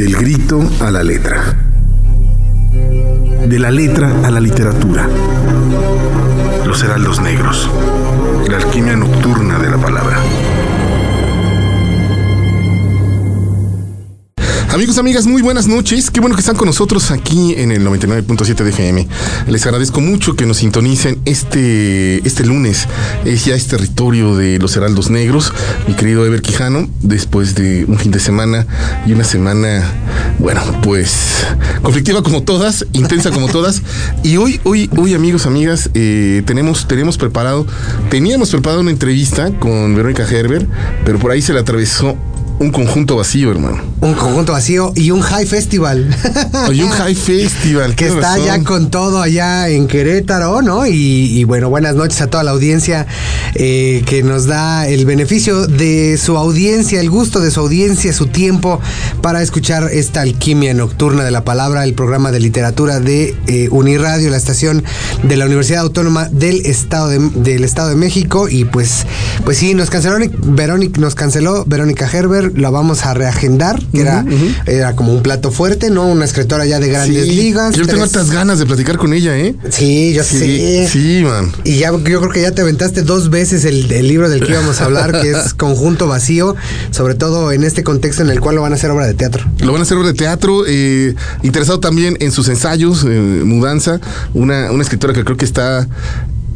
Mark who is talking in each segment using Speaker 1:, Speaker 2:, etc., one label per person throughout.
Speaker 1: Del grito a la letra. De la letra a la literatura. Los heraldos negros. La alquimia nocturna de la palabra. Amigos, amigas, muy buenas noches. Qué bueno que están con nosotros aquí en el 99.7 de FM. Les agradezco mucho que nos sintonicen este, este lunes. Es ya es territorio de los Heraldos Negros. Mi querido Ever Quijano, después de un fin de semana y una semana, bueno, pues conflictiva como todas, intensa como todas. Y hoy, hoy, hoy, amigos, amigas, eh, tenemos, tenemos preparado, teníamos preparado una entrevista con Verónica Gerber, pero por ahí se le atravesó un conjunto vacío, hermano.
Speaker 2: Un conjunto vacío y un high festival.
Speaker 1: y un high festival.
Speaker 2: que está ya con todo allá en Querétaro, ¿no? Y, bueno, buenas noches a toda la audiencia eh, que nos da el beneficio de su audiencia, el gusto de su audiencia, su tiempo para escuchar esta alquimia nocturna de la palabra, el programa de literatura de eh, Uniradio, la estación de la Universidad Autónoma del Estado de, del Estado de México. Y pues, pues sí, nos canceló Verónica, nos canceló Verónica La vamos a reagendar, que era, era como un plato fuerte, ¿no? Una escritora ya de grandes ligas.
Speaker 1: Yo tengo tantas ganas de platicar con ella, ¿eh?
Speaker 2: Sí, yo sé.
Speaker 1: Sí, man.
Speaker 2: Y ya yo creo que ya te aventaste dos veces el, libro del que íbamos a hablar, que es Conjunto Vacío, sobre todo en este contexto en el cual lo van a hacer obra de teatro.
Speaker 1: Lo van a hacer obra de teatro, eh, interesado también en sus ensayos, eh, Mudanza, una, una escritora que creo que está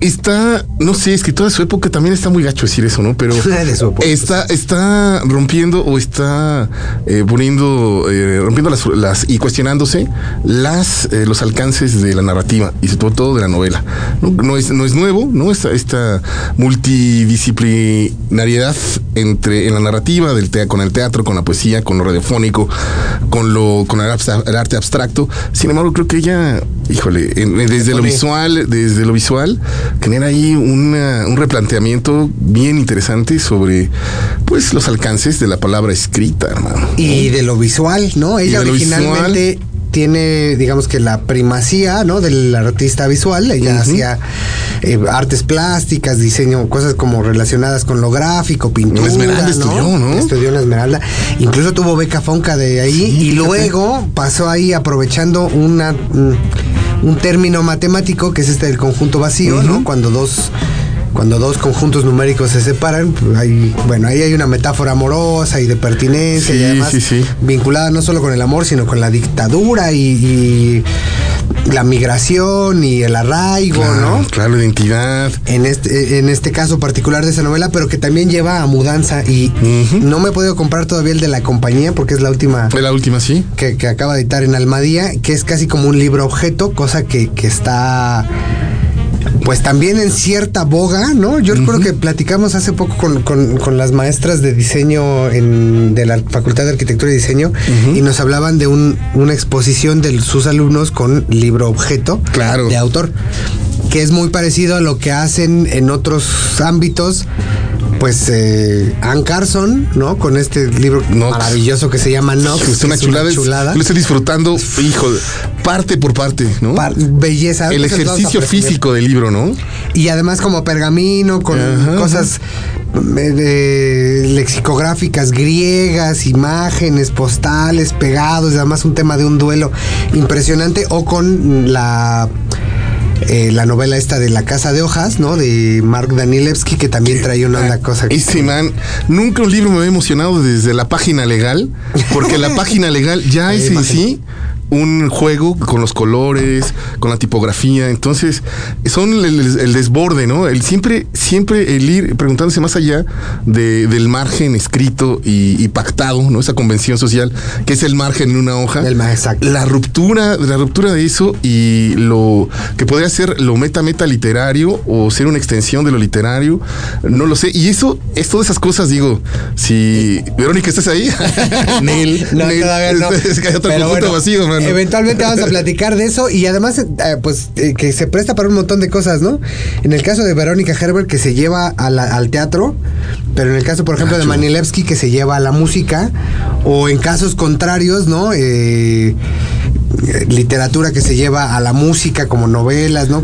Speaker 1: está, no sé, es que toda su época también está muy gacho decir eso, ¿no? Pero está, está rompiendo o está eh, poniendo, eh, rompiendo las, y cuestionándose las, eh, los alcances de la narrativa y sobre todo de la novela. No, es, no es nuevo, ¿no? Esta, esta multidisciplinariedad entre en la narrativa del con el teatro, con la poesía, con lo radiofónico, con lo, con el, arte abstracto. Sin embargo, creo que ella, híjole, desde lo visual, desde lo visual, genera ahí un replanteamiento bien interesante sobre pues los alcances de la palabra escrita, hermano.
Speaker 2: Y de lo visual, ¿no? Ella originalmente tiene, digamos que la primacía, ¿no? Del artista visual. Ella hacía eh, artes plásticas, diseño, cosas como relacionadas con lo gráfico, pintura.
Speaker 1: Esmeralda estudió, ¿no?
Speaker 2: Estudió en Esmeralda. Incluso tuvo beca Fonca de ahí y luego pasó ahí aprovechando una un término matemático que es este del conjunto vacío, ¿no? Cuando dos cuando dos conjuntos numéricos se separan, pues hay, bueno, ahí hay una metáfora amorosa y de pertinencia y además vinculada no solo con el amor, sino con la dictadura y, la migración y el arraigo, ¿no?
Speaker 1: Claro, identidad.
Speaker 2: En este, en este caso particular de esa novela, pero que también lleva a mudanza y no me he podido comprar todavía el de la compañía porque es la última.
Speaker 1: La última, sí.
Speaker 2: Que, acaba de editar en Almadía, que es casi como un libro objeto, cosa que, que está pues también en cierta boga, ¿no? Yo recuerdo que platicamos hace poco con, las maestras de diseño en, de la Facultad de Arquitectura y Diseño y nos hablaban de una exposición de sus alumnos con libro objeto
Speaker 1: claro.
Speaker 2: de autor, que es muy parecido a lo que hacen en otros ámbitos pues eh, Ann Carson, ¿no? Con este libro maravilloso que se llama Nox.
Speaker 1: Es una, chulada, Lo estoy disfrutando, hijo, parte por parte, ¿no?
Speaker 2: belleza.
Speaker 1: El ejercicio físico del libro, ¿no?
Speaker 2: Y además como pergamino, con cosas eh, lexicográficas griegas, imágenes, postales, pegados, y además un tema de un duelo impresionante, o con la eh, la novela esta de La Casa de Hojas, ¿no? De Mark Danilevsky, que también trae una onda cosa.
Speaker 1: Este man, nunca un libro me había emocionado desde la página legal, porque la página legal ya es en sí un juego con los colores, con la tipografía. Entonces, son el, desborde, ¿no? El siempre, siempre el ir preguntándose más allá del margen escrito y, pactado, ¿no? Esa convención social, que es el margen en una hoja.
Speaker 2: El exacto.
Speaker 1: La ruptura, la ruptura de eso y lo que podría ser lo meta meta literario o ser una extensión de lo literario, no lo sé. Y eso, es todas esas cosas, digo, si Verónica estás ahí,
Speaker 2: Nel, no, todavía no. Es que hay otro conjunto vacío, man. Eventualmente vamos a platicar de eso y además, eh, pues, eh, que se presta para un montón de cosas, ¿no? En el caso de Verónica Herbert, que se lleva al teatro, pero en el caso, por ejemplo, de Manilevsky, que se lleva a la música, o en casos contrarios, ¿no? Eh, literatura que se lleva a la música como novelas, ¿no?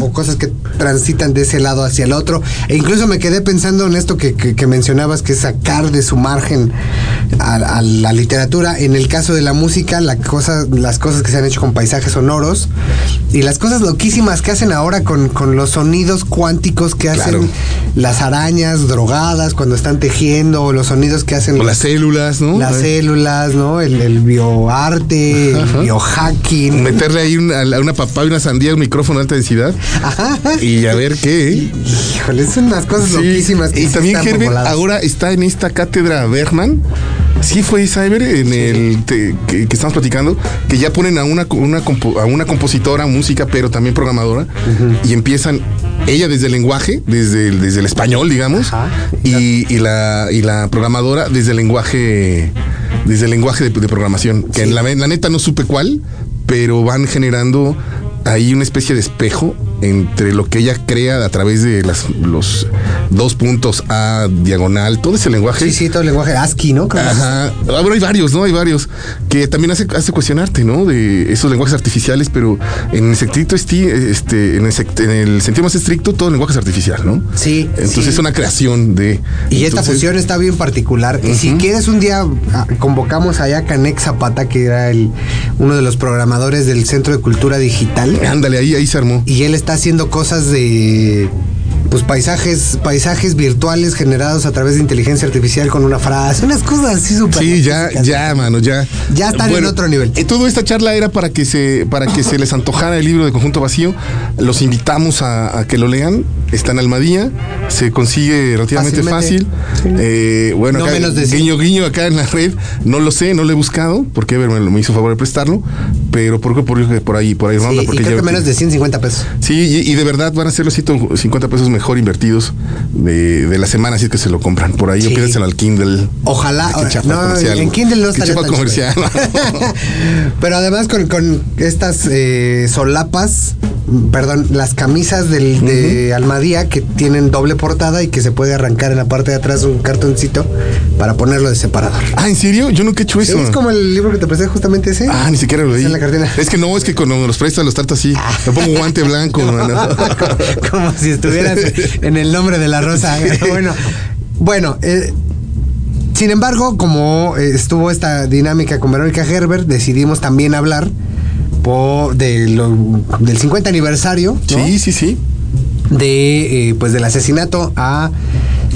Speaker 2: O, cosas que transitan de ese lado hacia el otro. E incluso me quedé pensando en esto que, mencionabas, que es sacar de su margen a, la literatura. En el caso de la música, la cosa, las cosas que se han hecho con paisajes sonoros y las cosas loquísimas que hacen ahora con, los sonidos cuánticos que hacen las arañas drogadas cuando están tejiendo, o los sonidos que hacen...
Speaker 1: las células, ¿no?
Speaker 2: Las células, ¿no? El, el bioarte, biohacking.
Speaker 1: Meterle ahí una, una papá y una sandía un micrófono de alta densidad. Y a ver qué.
Speaker 2: Híjole, son unas cosas loquísimas.
Speaker 1: y también Herbert ahora está en esta cátedra Bergman. Sí fue Cyber en el que, estamos platicando, que ya ponen a una, una, a una compositora, música, pero también programadora, y empiezan ella desde el lenguaje, desde el, desde el español, digamos, y, y, la, y la programadora desde el lenguaje desde el lenguaje de, programación, que en la, la, neta no supe cuál, pero van generando ahí una especie de espejo entre lo que ella crea a través de las, los dos puntos A diagonal, todo ese lenguaje.
Speaker 2: Sí, sí, todo el lenguaje ASCII, ¿no?
Speaker 1: Ajá. Ah, bueno, hay varios, ¿no? Hay varios que también hace, hace cuestionarte, ¿no? De esos lenguajes artificiales, pero en el estricto este, en el, sentido más estricto, todo el lenguaje es artificial, ¿no?
Speaker 2: Sí.
Speaker 1: Entonces es una creación de.
Speaker 2: Y esta fusión está bien particular. Y si quieres un día ah, convocamos allá a Canek Zapata, que era el, uno de los programadores del Centro de Cultura Digital.
Speaker 1: Ándale, ahí, ahí se armó.
Speaker 2: Y él está haciendo cosas de pues paisajes, paisajes virtuales generados a través de inteligencia artificial con una frase, unas cosas así súper.
Speaker 1: Sí, ya, ya, mano, ya.
Speaker 2: Ya están en otro nivel.
Speaker 1: Y toda esta charla era para que se, para que se les antojara el libro de Conjunto Vacío. Los invitamos a, que lo lean. Está en Almadía, se consigue relativamente fácil. Eh, bueno,
Speaker 2: no menos de
Speaker 1: guiño, guiño acá en la red. No lo sé, no lo he buscado, porque me, me hizo favor de prestarlo, pero por, por, por ahí, por ahí
Speaker 2: ronda. porque creo que menos de 150 pesos.
Speaker 1: Sí, y, de verdad van a ser los 150 pesos mejor invertidos de, la semana, así es que se lo compran. Por ahí sí. o al Kindle.
Speaker 2: Ojalá. no, en Kindle no
Speaker 1: tan comercial.
Speaker 2: Pero además con, con estas eh, solapas, perdón, las camisas del, de Almadía que tienen doble portada y que se puede arrancar en la parte de atrás un cartoncito para ponerlo de separador.
Speaker 1: Ah, ¿en serio? Yo nunca he hecho eso.
Speaker 2: Es como el libro que te presté justamente ese.
Speaker 1: Ah, ni siquiera lo leí. Es que no, es que cuando me los prestas los trato así. Me pongo guante blanco.
Speaker 2: como si estuvieras en el nombre de la rosa. bueno, bueno eh, sin embargo, como eh, estuvo esta dinámica con Verónica Herbert, decidimos también hablar por del 50 aniversario.
Speaker 1: Sí, sí, sí.
Speaker 2: De, eh, pues del asesinato a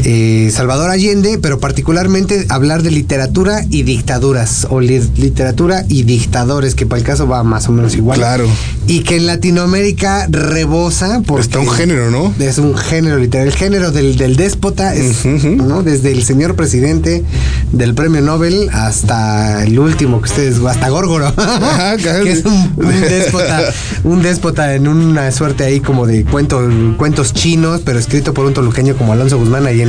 Speaker 2: eh, Salvador Allende, pero particularmente hablar de literatura y dictaduras, o literatura y dictadores, que para el caso va más o menos igual.
Speaker 1: Claro.
Speaker 2: Y que en Latinoamérica rebosa. Porque
Speaker 1: Está un género, ¿no?
Speaker 2: Es un género literal. El género del, déspota es, ¿no? Desde el señor presidente del premio Nobel hasta el último que ustedes, hasta Górgoro. que es un, déspota, un déspota en una suerte ahí como de cuentos chinos, pero escrito por un toluqueño como Alonso Guzmán ahí en,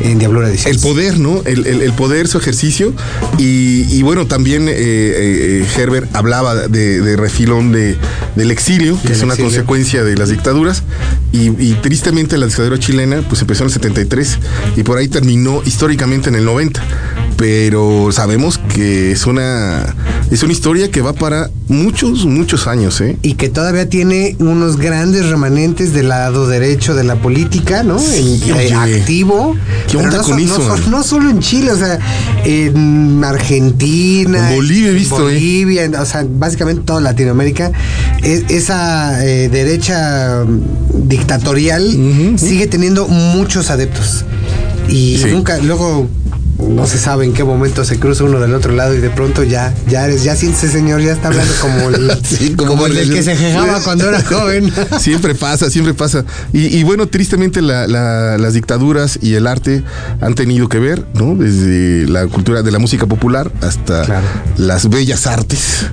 Speaker 2: en Diablura
Speaker 1: El poder, ¿no? El, poder, su ejercicio. Y, bueno, también eh, eh, eh, Herbert hablaba de, refilón de, del exilio, que es una consecuencia de las dictaduras. Y, tristemente la dictadura chilena pues empezó en el 73 y por ahí terminó históricamente en el 90 pero sabemos que es una es una historia que va para muchos muchos años ¿eh?
Speaker 2: y que todavía tiene unos grandes remanentes del lado derecho de la política no activo
Speaker 1: ¿Qué onda con eso?
Speaker 2: No, solo en Chile o sea en Argentina
Speaker 1: en Bolivia he visto
Speaker 2: ¿eh? Bolivia o sea básicamente toda Latinoamérica esa eh, derecha dictatorial sigue teniendo muchos adeptos y nunca luego no se sabe en qué momento se cruza uno del otro lado y de pronto ya, ya eres, ya ese señor ya está hablando como el, como, el, que se jejaba cuando era joven.
Speaker 1: siempre pasa, siempre pasa. Y, bueno, tristemente las dictaduras y el arte han tenido que ver, ¿no? Desde la cultura de la música popular hasta las bellas artes.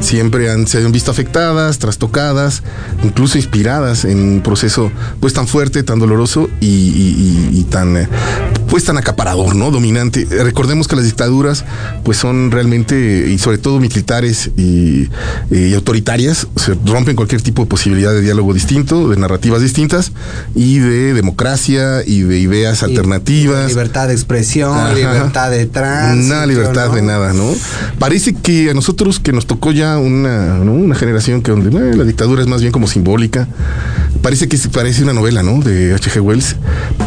Speaker 1: Siempre han, se han visto afectadas, trastocadas, incluso inspiradas en un proceso pues tan fuerte, tan doloroso y, tan... Eh, pues tan acaparador, ¿no? Dominante. Recordemos que las dictaduras pues son realmente, y sobre todo militares y, y autoritarias, se rompen cualquier tipo de posibilidad de diálogo distinto, de narrativas distintas y de democracia y de ideas
Speaker 2: Y-
Speaker 1: alternativas.
Speaker 2: Libertad de expresión,
Speaker 1: Ajá.
Speaker 2: libertad de tránsito.
Speaker 1: Nada libertad
Speaker 2: ¿no?
Speaker 1: de nada, ¿no? Parece que a nosotros que nos tocó ya una, ¿no? una generación que donde eh, la dictadura es más bien como simbólica. Parece que parece una novela, ¿no? De H.G. Wells,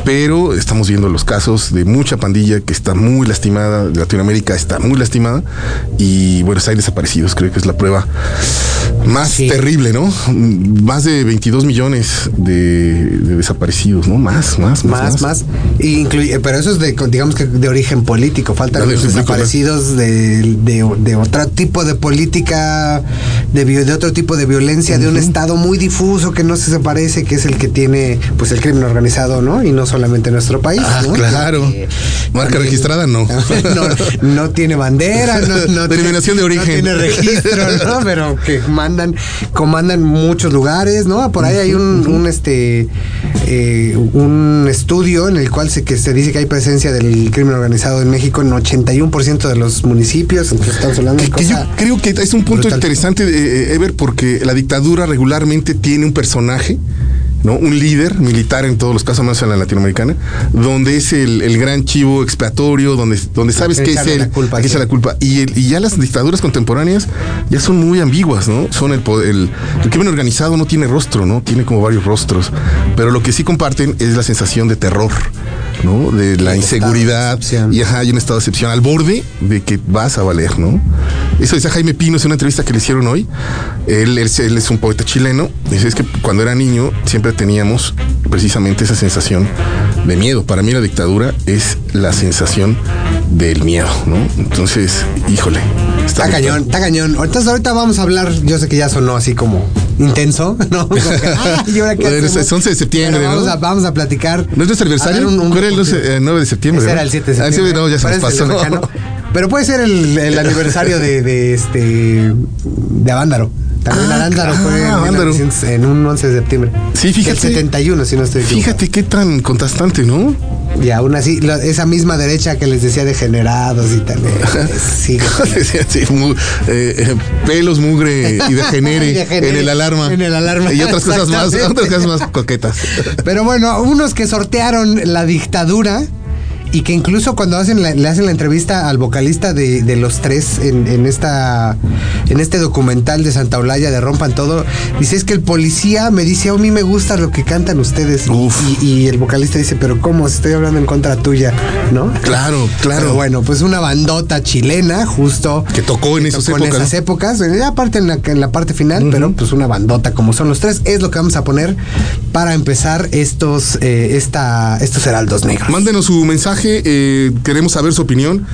Speaker 1: pero estamos viendo los casos de mucha pandilla que está muy lastimada, Latinoamérica está muy lastimada y Buenos Aires desaparecidos, creo que es la prueba más
Speaker 2: Sí.
Speaker 1: terrible, ¿no? Más de 22 millones de, de desaparecidos, ¿no? Más, más, más.
Speaker 2: Más, más. Incluye- pero eso es de, digamos que de origen político. Faltan
Speaker 1: de
Speaker 2: los desaparecidos de, de- otro tipo de política, de, de otro tipo de violencia, de un estado muy difuso que no se parece, que es el que tiene pues el crimen organizado, ¿no? Y no solamente en nuestro país.
Speaker 1: Ah,
Speaker 2: ¿no?
Speaker 1: claro.
Speaker 2: Que
Speaker 1: Marca
Speaker 2: también-
Speaker 1: registrada, no.
Speaker 2: no, no tiene bandera, no, no
Speaker 1: Denominación de
Speaker 2: tiene-
Speaker 1: origen.
Speaker 2: No tiene registro, ¿no? Pero que mandan, comandan muchos lugares, ¿no? Por ahí hay un, un, este eh, un estudio en el cual se que se dice que hay presencia del crimen organizado en México en 81% de los municipios. Entonces estamos hablando de
Speaker 1: Que yo
Speaker 2: cosa-
Speaker 1: creo que es un punto
Speaker 2: brutal.
Speaker 1: interesante, eh, Ever, porque la dictadura regularmente tiene un personaje. ¿No? Un líder militar en todos los casos, más en la latinoamericana, donde es el, el gran chivo expiatorio, donde, donde sabes
Speaker 2: que
Speaker 1: es él,
Speaker 2: la culpa, sí.
Speaker 1: la culpa. Y, el- y ya las dictaduras contemporáneas ya son muy ambiguas, ¿no? Son el, poder- el, el crimen organizado no tiene rostro, ¿no? Tiene como varios rostros. Pero lo que sí comparten es la sensación de terror, ¿no? De la inseguridad.
Speaker 2: de.
Speaker 1: Y ajá, hay un estado de excepción al borde de que vas a valer, ¿no? Eso decía Jaime Pino en una entrevista que le hicieron hoy. Él, él- él es un poeta chileno. Dice, es que cuando era niño siempre teníamos precisamente esa sensación de miedo. Para mí la dictadura es la sensación del miedo, ¿no? Entonces, híjole.
Speaker 2: Está cañón, está cañón. Entonces ahorita vamos a hablar, yo sé que ya sonó así como intenso, ¿no? Como que, "Ah, ¿y ahora qué
Speaker 1: Bueno,
Speaker 2: hacemos?"
Speaker 1: es 11 de septiembre,
Speaker 2: vamos,
Speaker 1: ¿no?
Speaker 2: a, vamos a platicar.
Speaker 1: ¿No es nuestro aniversario?
Speaker 2: A un- un-
Speaker 1: ¿Cuál era el 12, eh, 9 de septiembre?
Speaker 2: Ese era el 7 de
Speaker 1: Ah, sí,
Speaker 2: septiembre.
Speaker 1: no, ya se nos pasó.
Speaker 2: Pero puede ser el, el aniversario de, de este de Avándaro. También
Speaker 1: Ah,
Speaker 2: Avándaro
Speaker 1: ah,
Speaker 2: fue en,
Speaker 1: Avándaro.
Speaker 2: 1900 en un 11 de septiembre.
Speaker 1: Sí, fíjate.
Speaker 2: El 71, si no estoy.
Speaker 1: Fíjate qué tan contrastante, ¿no?
Speaker 2: Y aún así, esa misma derecha que les decía degenerados y tal. eh, sí.
Speaker 1: Sí, mu- eh, eh, pelos, mugre y degenere,
Speaker 2: Y degenere
Speaker 1: en el alarma.
Speaker 2: en el alarma,
Speaker 1: Y otras cosas más, otras cosas más coquetas.
Speaker 2: Pero bueno, unos que sortearon la dictadura y que incluso cuando hacen la- le hacen la entrevista al vocalista de, de los tres en, en esta en este documental de Santa Olaya de Rompan Todo, dice es que el policía me dice a mí me gusta lo que cantan ustedes y, y el vocalista dice pero cómo estoy hablando en contra tuya, ¿no?
Speaker 1: Claro, claro.
Speaker 2: Pero bueno, pues una bandota chilena justo
Speaker 1: Que tocó en
Speaker 2: que
Speaker 1: esas
Speaker 2: tocó
Speaker 1: épocas.
Speaker 2: en esas épocas, aparte en la, en la parte final, pero pues una bandota como son los tres, es lo que vamos a poner para empezar estos, eh, esta, estos heraldos negros.
Speaker 1: Mándenos su mensaje, eh, queremos saber su opinión.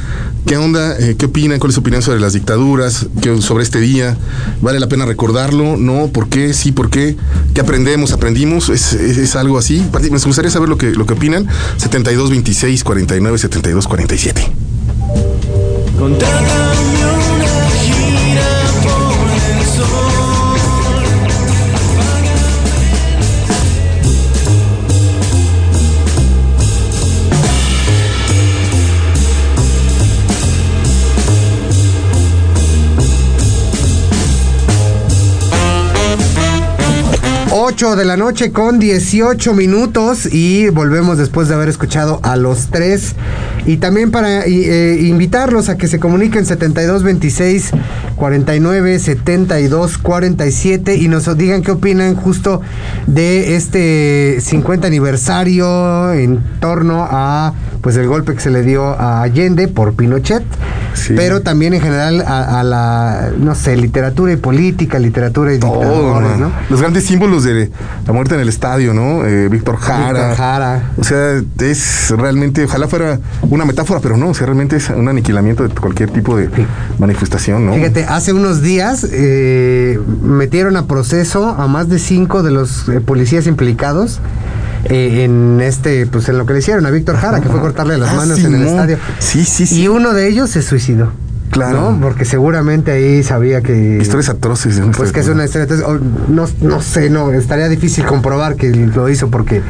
Speaker 1: ¿Qué onda? Eh, ¿Qué opinan? ¿Cuál es su opinión sobre las dictaduras? ¿Qué- sobre este día? ¿Vale la pena recordarlo? ¿No? ¿Por qué? ¿Sí? ¿Por qué? ¿Qué aprendemos? ¿Aprendimos? ¿Es, es, algo así? Me gustaría saber lo que, lo que opinan. 72 26 49 72 47.
Speaker 3: Con
Speaker 2: 8 de la noche con 18 minutos y volvemos después de haber escuchado a los tres. Y también para eh, invitarlos a que se comuniquen 7226 49 72 47 y nos digan qué opinan justo de este 50 aniversario en torno a pues el golpe que se le dio a Allende por Pinochet,
Speaker 1: Sí.
Speaker 2: pero también en general a, a la no sé, literatura y política, literatura y
Speaker 1: Todo,
Speaker 2: dictadores. ¿no?
Speaker 1: Los grandes símbolos de la muerte en el estadio, ¿no? Eh, Víctor Jara.
Speaker 2: Víctor Jara.
Speaker 1: O sea, es realmente, ojalá fuera una metáfora, pero no, o sea, realmente es un aniquilamiento de cualquier tipo de manifestación, ¿no?
Speaker 2: Fíjate, hace unos días eh, metieron a proceso a más de cinco de los eh, policías implicados eh, en este, pues en lo que le hicieron a Víctor Jara, que fue cortarle las
Speaker 1: Ah,
Speaker 2: manos en el estadio.
Speaker 1: Sí, sí, sí.
Speaker 2: Y uno de ellos se suicidó.
Speaker 1: Claro.
Speaker 2: ¿no? Porque seguramente ahí sabía que.
Speaker 1: Historias atroces.
Speaker 2: Pues que es una historia. entonces, o- no, no sé, no, estaría difícil comprobar que lo hizo porque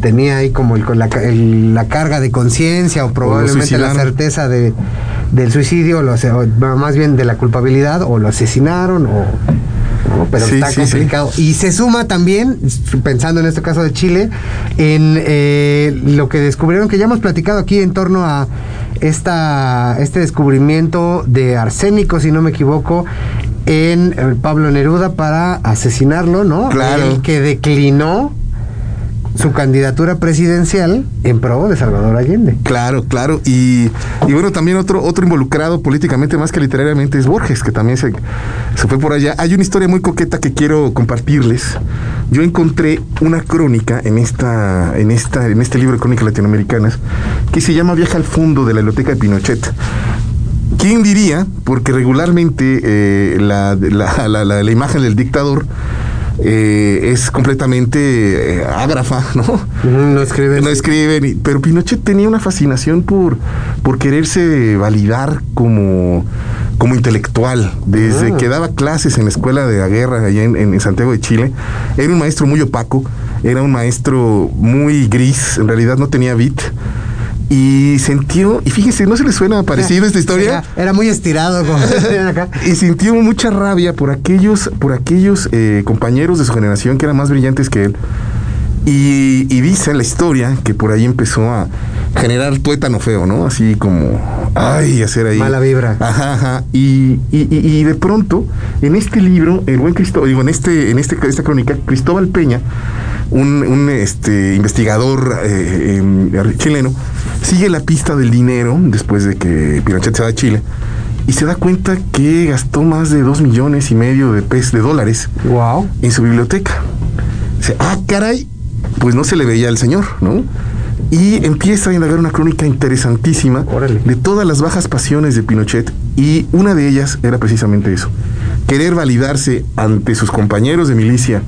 Speaker 2: tenía ahí como el- la, el- la carga de conciencia o probablemente la certeza de, del suicidio, lo, o más bien de la culpabilidad, o lo asesinaron, o. Pero
Speaker 1: Sí,
Speaker 2: está
Speaker 1: sí,
Speaker 2: complicado. Y se suma también, pensando en este caso de Chile, en eh, lo que descubrieron, que ya hemos platicado aquí en torno a esta, este descubrimiento de arsénico, si no me equivoco, en eh, Pablo Neruda para asesinarlo, ¿no?
Speaker 1: Claro.
Speaker 2: El que declinó su candidatura presidencial en pro de Salvador Allende.
Speaker 1: Claro, claro. Y, y bueno, también otro, otro involucrado políticamente más que literariamente es Borges, que también se, se fue por allá. Hay una historia muy coqueta que quiero compartirles. Yo encontré una crónica en esta, en esta, en este libro de crónicas latinoamericanas que se llama Viaja al fondo de la biblioteca de Pinochet. ¿Quién diría? Porque regularmente eh, la- la- la- la imagen del dictador eh, es completamente eh, ágrafa, ¿no?
Speaker 2: No escriben.
Speaker 1: No escriben, pero Pinochet tenía una fascinación por, por quererse validar como, como intelectual. Desde
Speaker 2: Ah.
Speaker 1: que daba clases en la escuela de la guerra allá en, en Santiago de Chile, era un maestro muy opaco, era un maestro muy gris, en realidad no tenía beat. Y sintió, y fíjense, ¿no se les suena parecido esta historia?
Speaker 2: Era, era muy estirado, como acá.
Speaker 1: Y sintió mucha rabia por aquellos, por aquellos eh, compañeros de su generación que eran más brillantes que él. Y, y dice la historia que por ahí empezó a generar tuétano feo, ¿no? Así como, ay, hacer ahí.
Speaker 2: Mala vibra.
Speaker 1: Ajá, ajá. Y, y- y- y de pronto, en este libro, el buen Cristóbal, digo, en este, en este, esta crónica, Cristóbal Peña, un, un, este, investigador eh, em, chileno, sigue la pista del dinero después de que Pinochet se va a Chile y se da cuenta que gastó más de dos millones y medio de pesos de dólares
Speaker 2: Wow.
Speaker 1: en su biblioteca. Dice, ah, caray, pues no se le veía al señor, ¿no? Y empieza a indagar una crónica interesantísima
Speaker 2: Órale.
Speaker 1: de todas las bajas pasiones de Pinochet y una de ellas era precisamente eso, querer validarse ante sus compañeros de milicia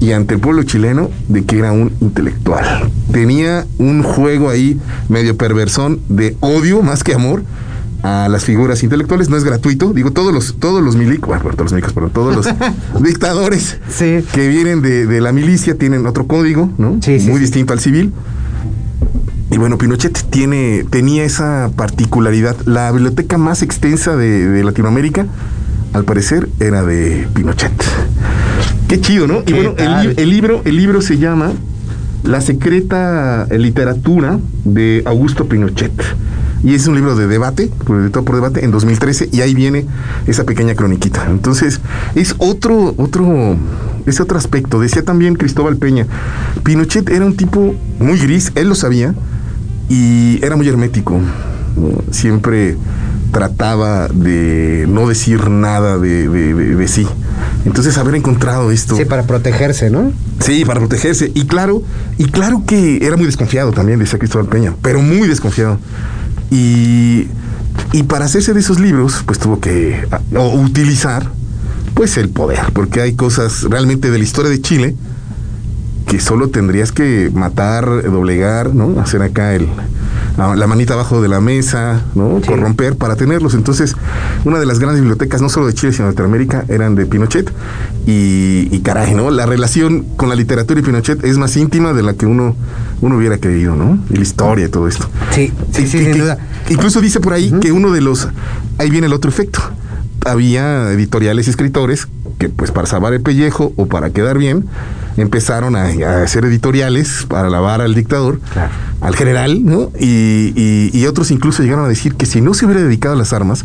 Speaker 1: y ante el pueblo chileno de que era un intelectual. Tenía un juego ahí medio perversón de odio más que amor a las figuras intelectuales, no es gratuito, digo, todos los, todos los milicos, bueno, todos los milicos, perdón, todos los dictadores
Speaker 2: Sí.
Speaker 1: que vienen de, de la milicia tienen otro código, ¿no?
Speaker 2: Sí, sí,
Speaker 1: Muy
Speaker 2: sí.
Speaker 1: distinto al civil. Y bueno, Pinochet tiene, tenía esa particularidad. La biblioteca más extensa de, de Latinoamérica, al parecer, era de Pinochet. Qué chido, ¿no? Y
Speaker 2: ¿Qué
Speaker 1: bueno, el, libro, el libro se llama La secreta literatura de Augusto Pinochet. Y es un libro de debate, de todo por debate, en 2013, y ahí viene esa pequeña croniquita. Entonces, es otro, otro, ese otro aspecto. Decía también Cristóbal Peña, Pinochet era un tipo muy gris, él lo sabía, y era muy hermético. Siempre trataba de no decir nada de, de- de- de sí. Entonces, haber encontrado esto.
Speaker 2: Sí, para protegerse, ¿no?
Speaker 1: Sí, para protegerse. Y claro, y claro que era muy desconfiado también, decía Cristóbal Peña, pero muy desconfiado. Y, y para hacerse de esos libros, pues tuvo que o utilizar pues el poder, porque hay cosas realmente de la historia de Chile que solo tendrías que matar, doblegar, ¿no? Hacer acá el la, la manita abajo de la mesa, ¿no?
Speaker 2: Sí.
Speaker 1: Corromper para tenerlos. Entonces, una de las grandes bibliotecas, no solo de Chile, sino de Latinoamérica, eran de Pinochet. Y, y caray, ¿no? La relación con la literatura y Pinochet es más íntima de la que uno, uno hubiera creído, ¿no? Y la historia y todo esto.
Speaker 2: Sí, sí,
Speaker 1: Y
Speaker 2: sí,
Speaker 1: que-
Speaker 2: sin
Speaker 1: que-
Speaker 2: duda.
Speaker 1: Incluso dice por ahí que uno de los. Ahí viene el otro efecto. Había editoriales y escritores que, pues, para salvar el pellejo o para quedar bien, empezaron a, a hacer editoriales para lavar al dictador,
Speaker 2: Claro.
Speaker 1: al general, ¿no? Y, y- y otros incluso llegaron a decir que si no se hubiera dedicado a las armas,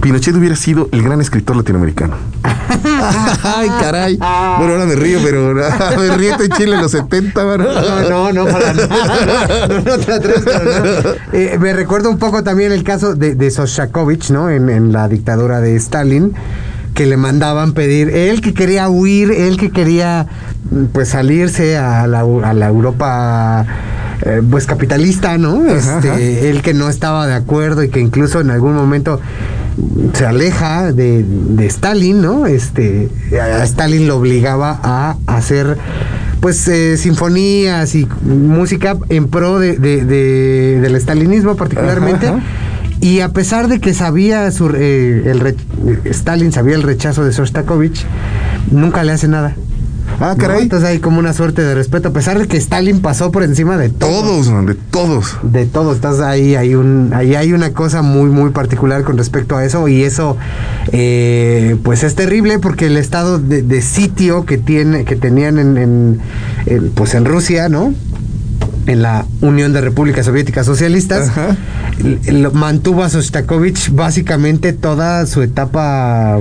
Speaker 1: Pinochet hubiera sido el gran escritor latinoamericano. Ay, caray. Bueno, ahora me río, pero me río en Chile en los 70, ¿no?
Speaker 2: No, no, no, para nada. No, no te atreves nada. Eh, me recuerda un poco también el caso de, de Soshakovich, ¿no? En, en la dictadura de Stalin, que le mandaban pedir, él que quería huir, él que quería mm, pues salirse a la, a la Europa eh, pues capitalista, ¿no? Este,
Speaker 1: ajá.
Speaker 2: él que no estaba de acuerdo y que incluso en algún momento se aleja de, de Stalin, ¿no? Este, a Stalin lo obligaba a hacer pues eh, sinfonías y música en pro de, de- de- del stalinismo particularmente.
Speaker 1: Ajá.
Speaker 2: Y a pesar de que sabía su, eh, el re- Stalin sabía el rechazo de Sostakovich, nunca le hace nada.
Speaker 1: Ah,
Speaker 2: ¿no?
Speaker 1: caray.
Speaker 2: Entonces hay como una suerte de respeto, a pesar de que Stalin pasó por encima de todo.
Speaker 1: Todos, man, de todos.
Speaker 2: De todo, estás ahí, hay un, ahí hay una cosa muy, muy particular con respecto a eso y eso, eh, pues es terrible porque el estado de, de sitio que tiene, que tenían en, en- en, pues en Rusia, ¿no? En la Unión de Repúblicas Soviéticas Socialistas,
Speaker 1: Ajá.
Speaker 2: Lo- mantuvo a Sostakovich básicamente toda su etapa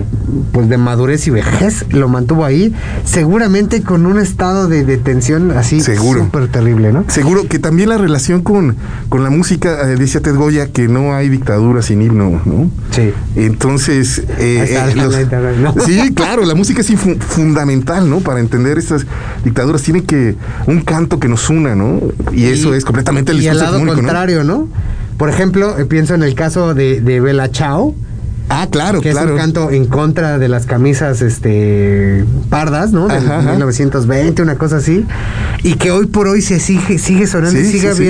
Speaker 2: pues de madurez y vejez, lo mantuvo ahí, seguramente con un estado de, de tensión así súper terrible, ¿no?
Speaker 1: Seguro que también la relación con, con la música, eh, decía Ted Goya, que no hay dictadura sin himno, ¿no?
Speaker 2: Sí.
Speaker 1: Entonces, eh, eh, sí, claro, la música es infu- fundamental, ¿no? Para entender estas dictaduras tiene que un canto que nos una, ¿no? Y, eso es completamente el
Speaker 2: Y al
Speaker 1: discurso
Speaker 2: lado contrario, ¿no? Por ejemplo, eh, pienso en el caso de, de Bella Chao,
Speaker 1: Ah, claro,
Speaker 2: que
Speaker 1: claro.
Speaker 2: es un canto en contra de las camisas este pardas, ¿no?
Speaker 1: Ajá, ajá.
Speaker 2: 1920, una cosa así. Y que hoy por hoy se sigue, sigue sonando y sigue
Speaker 1: sí, sí.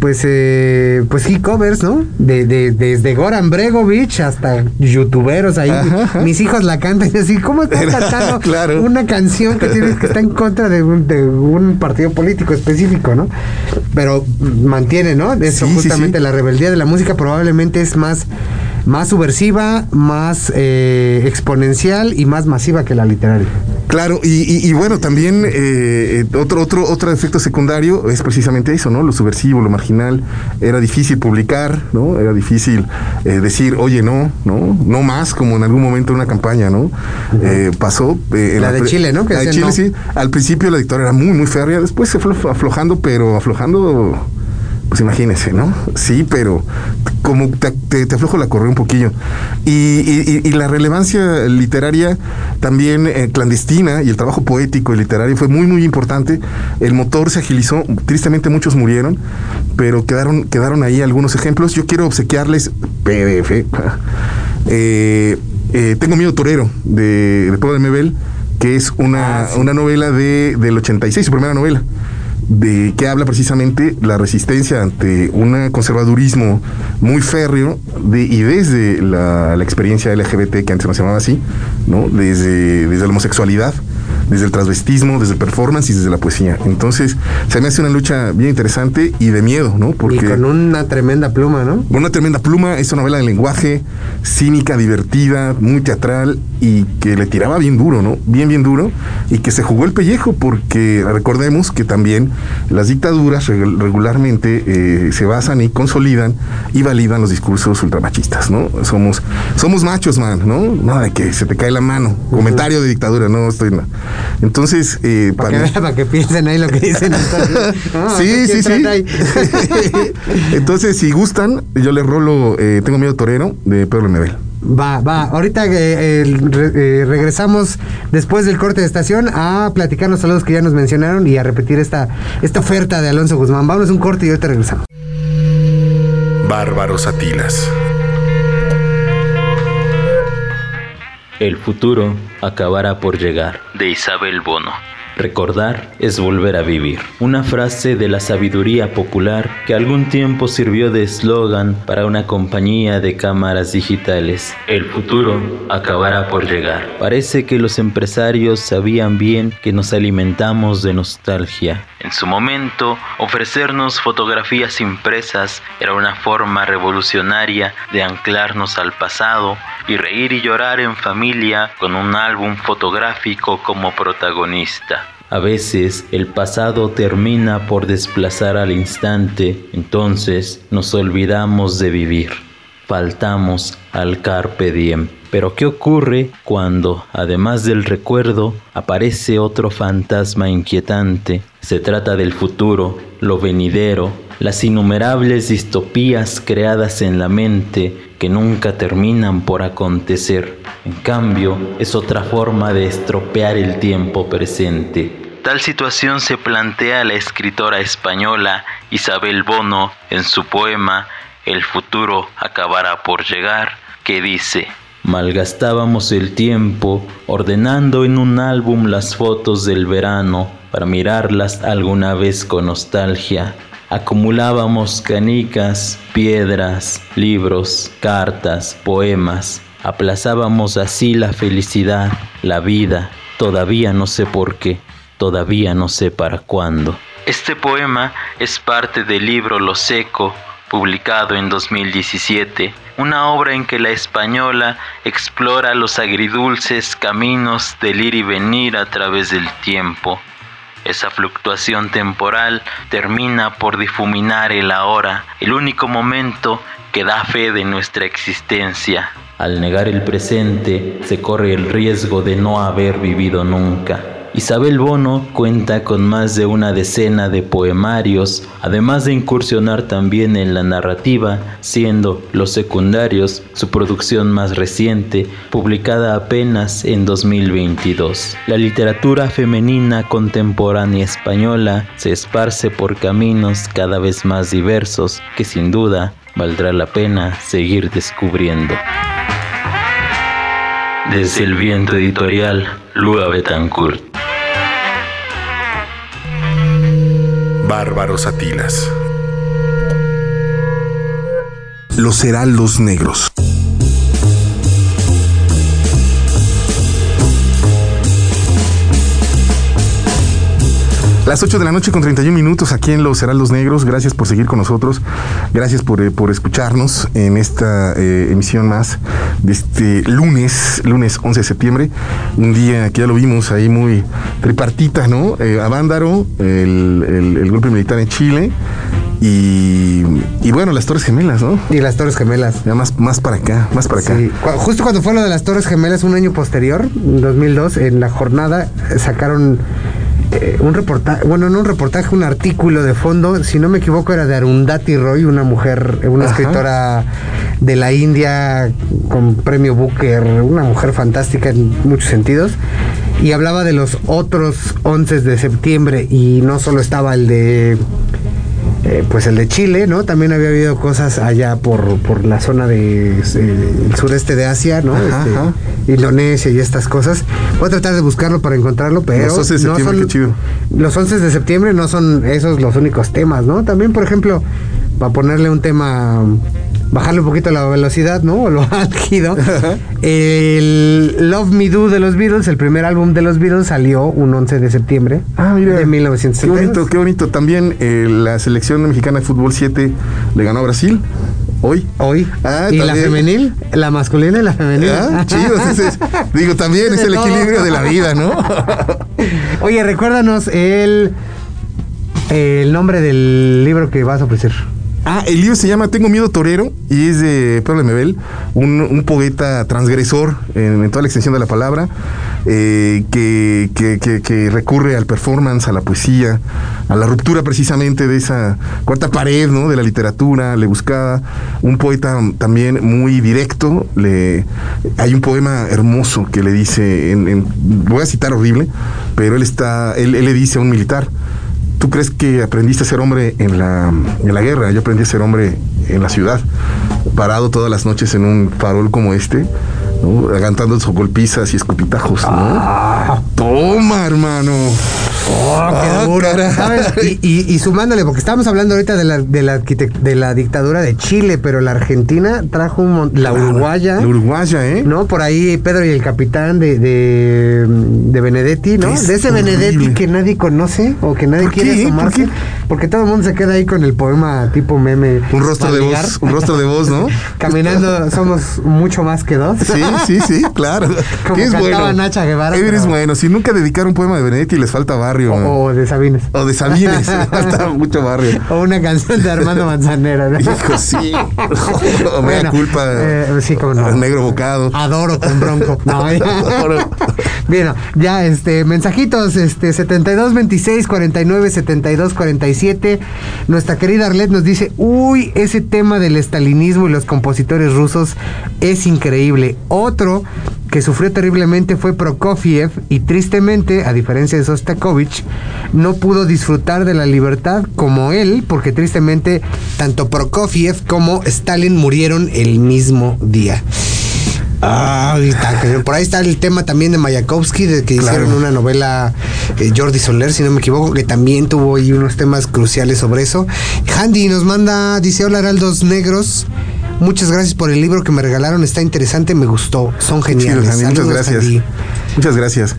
Speaker 2: Pues, eh, pues sí, covers, ¿no? De, de- desde Goran Bregovic hasta youtuberos ahí.
Speaker 1: Ajá.
Speaker 2: Mis hijos la cantan y así, ¿cómo estás cantando
Speaker 1: claro.
Speaker 2: una canción que tienes que está en contra de un, de un partido político específico, ¿no? Pero mantiene, ¿no? Eso
Speaker 1: Sí, sí,
Speaker 2: justamente
Speaker 1: sí.
Speaker 2: la rebeldía de la música probablemente es más, más subversiva, más eh, exponencial y más masiva que la literaria.
Speaker 1: Claro, y, y- y bueno, también eh, eh, otro, otro, otro efecto secundario es precisamente eso, ¿no? Lo subversivo, lo marginal. Era difícil publicar, ¿no? Era difícil eh, decir, oye, no, ¿no? No más, como en algún momento en una campaña, ¿no? Eh, pasó. eh, en
Speaker 2: La de
Speaker 1: pre-
Speaker 2: Chile, ¿no? Que
Speaker 1: La de Chile,
Speaker 2: no.
Speaker 1: sí. Al principio la dictadura era muy, muy férrea, después se fue aflojando, pero aflojando. Pues imagínense, ¿no? Sí, pero como te, te- te aflojo la correa un poquillo. Y, y- y- la relevancia literaria también eh, clandestina y el trabajo poético y literario fue muy, muy importante. El motor se agilizó, tristemente muchos murieron, pero quedaron, quedaron ahí algunos ejemplos. Yo quiero obsequiarles PDF. Eh, eh, Tengo miedo torero de, de de Mebel, que es una,
Speaker 2: Ah, sí.
Speaker 1: una novela de, del 86, su primera novela de que habla precisamente la resistencia ante un conservadurismo muy férreo de, y desde la, la experiencia LGBT, que antes no se llamaba así, ¿no? Desde, desde la homosexualidad, desde el transvestismo, desde el performance y desde la poesía. Entonces, se me hace una lucha bien interesante y de miedo, ¿no? Porque
Speaker 2: Y con una tremenda pluma, ¿no?
Speaker 1: con una tremenda pluma, es una novela de lenguaje cínica, divertida, muy teatral y que le tiraba bien duro, ¿no? Bien, bien duro y que se jugó el pellejo porque recordemos que también las dictaduras reg- regularmente eh, se basan y consolidan y validan los discursos ultramachistas, ¿no? Somos, somos machos, man, ¿no? Nada de que se te cae la mano. Comentario de dictadura, no estoy. no. Entonces, eh,
Speaker 2: Para
Speaker 1: para
Speaker 2: que,
Speaker 1: mí-
Speaker 2: para que piensen ahí lo que dicen. entonces. Ah,
Speaker 1: sí,
Speaker 2: ¿quién
Speaker 1: sí, sí. Entonces, si gustan, yo les rolo eh, Tengo miedo torero de Pedro Nebel.
Speaker 2: Va, va. Ahorita eh, re- eh, regresamos después del corte de estación a platicar los saludos que ya nos mencionaron y a repetir esta, esta oferta de Alonso Guzmán. Vámonos a un corte y ahorita regresamos.
Speaker 4: Bárbaros Atilas.
Speaker 5: El futuro acabará por llegar. De Isabel Bono. Recordar es volver a vivir. Una frase de la sabiduría popular que algún tiempo sirvió de eslogan para una compañía de cámaras digitales. El futuro acabará por llegar. Parece que los empresarios sabían bien que nos alimentamos de nostalgia. En su momento, ofrecernos fotografías impresas era una forma revolucionaria de anclarnos al pasado y reír y llorar en familia con un álbum fotográfico como protagonista. A veces el pasado termina por desplazar al instante, entonces nos olvidamos de vivir. Faltamos al carpe diem. Pero ¿qué ocurre cuando, además del recuerdo, aparece otro fantasma inquietante? Se trata del futuro, lo venidero, las innumerables distopías creadas en la mente que nunca terminan por acontecer. En cambio, es otra forma de estropear el tiempo presente. Tal situación se plantea la escritora española Isabel Bono en su poema El futuro acabará por llegar, que dice, Malgastábamos el tiempo ordenando en un álbum las fotos del verano para mirarlas alguna vez con nostalgia. Acumulábamos canicas, piedras, libros, cartas, poemas. Aplazábamos así la felicidad, la vida. Todavía no sé por qué, todavía no sé para cuándo. Este poema es parte del libro Lo Seco, publicado en 2017, una obra en que la española explora los agridulces caminos del ir y venir a través del tiempo. Esa fluctuación temporal termina por difuminar el ahora, el único momento que da fe de nuestra existencia. Al negar el presente, se corre el riesgo de no haber vivido nunca. Isabel Bono cuenta con más de una decena de poemarios, además de incursionar también en la narrativa, siendo Los Secundarios su producción más reciente, publicada apenas en 2022. La literatura femenina contemporánea española se esparce por caminos cada vez más diversos que sin duda valdrá la pena seguir descubriendo. Desde el viento editorial, Lua Betancourt.
Speaker 1: Bárbaros Atilas. Los heraldos negros. Las 8 de la noche con 31 minutos aquí en Los Heraldos Negros. Gracias por seguir con nosotros. Gracias por, eh, por escucharnos en esta eh, emisión más de este lunes, lunes 11 de septiembre. Un día que ya lo vimos ahí muy tripartita, ¿no? Eh, Avándaro, el, el- el golpe militar en Chile y, y bueno, las Torres Gemelas, ¿no?
Speaker 2: Y las Torres Gemelas.
Speaker 1: Ya más, más para acá, más para acá.
Speaker 2: Sí, justo cuando fue lo de las Torres Gemelas, un año posterior, en 2002, en la jornada eh, sacaron eh, un reportaje, bueno, no un reportaje, un artículo de fondo, si no me equivoco, era de Arundhati Roy, una mujer, una
Speaker 1: Ajá.
Speaker 2: escritora de la India con premio Booker, una mujer fantástica en muchos sentidos. Y hablaba de los otros 11 de septiembre y no solo estaba el de eh, pues el de Chile, ¿no? También había habido cosas allá por, por la zona de, eh, sureste de Asia, ¿no?
Speaker 1: Ajá,
Speaker 2: Este,
Speaker 1: ajá.
Speaker 2: Indonesia y estas cosas. Voy a tratar de buscarlo para encontrarlo, pero
Speaker 1: Los 11 de
Speaker 2: no
Speaker 1: septiembre,
Speaker 2: son-
Speaker 1: qué chido.
Speaker 2: Los 11 de septiembre no son esos los únicos temas, ¿no? También, por ejemplo, para ponerle un tema, bajarle un poquito la velocidad, ¿no? O lo álgido. el Love Me Do de los Beatles, el primer álbum de los Beatles, salió un 11 de septiembre
Speaker 1: Ah, mira.
Speaker 2: de
Speaker 1: Qué
Speaker 2: 1972.
Speaker 1: bonito, qué bonito. También eh, la selección mexicana de fútbol 7 le ganó a Brasil hoy.
Speaker 2: Hoy.
Speaker 1: Ah,
Speaker 2: y la femenil, la masculina y la femenina.
Speaker 1: Ah, chido. Entonces, digo, también es el equilibrio de la vida, ¿no?
Speaker 2: Oye, recuérdanos el, el nombre del libro que vas a ofrecer.
Speaker 1: Ah, el libro se llama Tengo miedo torero y es de Pedro Lemebel, un, un poeta transgresor en, toda la extensión de la palabra, eh, que, recurre al performance, a la poesía, a la ruptura precisamente de esa cuarta pared, ¿no? De la literatura, le buscaba un poeta también muy directo. Le, hay un poema hermoso que le dice, en- en- voy a citar horrible, pero él está, él le dice a un militar. ¿Tú crees que aprendiste a ser hombre en la, en la guerra? Yo aprendí a ser hombre en la ciudad, parado todas las noches en un farol como este, ¿no? agantando golpizas y escupitajos. ¿no? Toma, hermano. Ah, caray.
Speaker 2: ¿Sabes? Y, y- y sumándole, porque estamos hablando ahorita de la, de, la arquitect- de la dictadura de Chile, pero la Argentina trajo un la
Speaker 1: Claro,
Speaker 2: uruguaya.
Speaker 1: La uruguaya, ¿eh?
Speaker 2: ¿No? Por ahí Pedro y el capitán de, de, de Benedetti, ¿no?
Speaker 1: Es
Speaker 2: de ese
Speaker 1: horrible.
Speaker 2: Benedetti que nadie conoce o que nadie
Speaker 1: ¿Por
Speaker 2: quiere
Speaker 1: qué?
Speaker 2: Porque todo el mundo se queda ahí con el poema tipo meme.
Speaker 1: Un rostro de voz, un rostro de voz, ¿no?
Speaker 2: Caminando somos mucho más que dos.
Speaker 1: Sí, sí, sí, claro.
Speaker 2: Como
Speaker 1: es
Speaker 2: cantaba
Speaker 1: bueno.
Speaker 2: Nacha Guevara,
Speaker 1: Eres
Speaker 2: pero-
Speaker 1: bueno. Si nunca dedicaron un poema de Benedetti, les falta barrio.
Speaker 2: O, o de Sabines.
Speaker 1: O de Sabines, falta mucho barrio.
Speaker 2: O una canción de Armando Manzanero. ¿no?
Speaker 1: Hijo, sí. o mea
Speaker 2: Bueno,
Speaker 1: culpa.
Speaker 2: eh, sí, cómo no.
Speaker 1: Negro bocado.
Speaker 2: Adoro con bronco. No, ya.
Speaker 1: Adoro.
Speaker 2: Bien, ya, este, mensajitos, este, 72 26 49 72 47. Nuestra querida Arlet nos dice, uy, ese tema del estalinismo y los compositores rusos es increíble. Otro que sufrió terriblemente fue Prokofiev y tristemente, a diferencia de Sostakovich, no pudo disfrutar de la libertad como él, porque tristemente tanto Prokofiev como Stalin murieron el mismo día. Ah, por ahí está el tema también de Mayakovsky, de que
Speaker 1: Claro.
Speaker 2: hicieron una novela eh, Jordi Soler, si no me equivoco, que también tuvo ahí unos temas cruciales sobre eso. Handy nos manda, dice, hola Heraldos Negros. Muchas gracias por el libro que me regalaron, está interesante, me gustó, son
Speaker 1: Chido,
Speaker 2: geniales.
Speaker 1: Muchas gracias. Muchas gracias.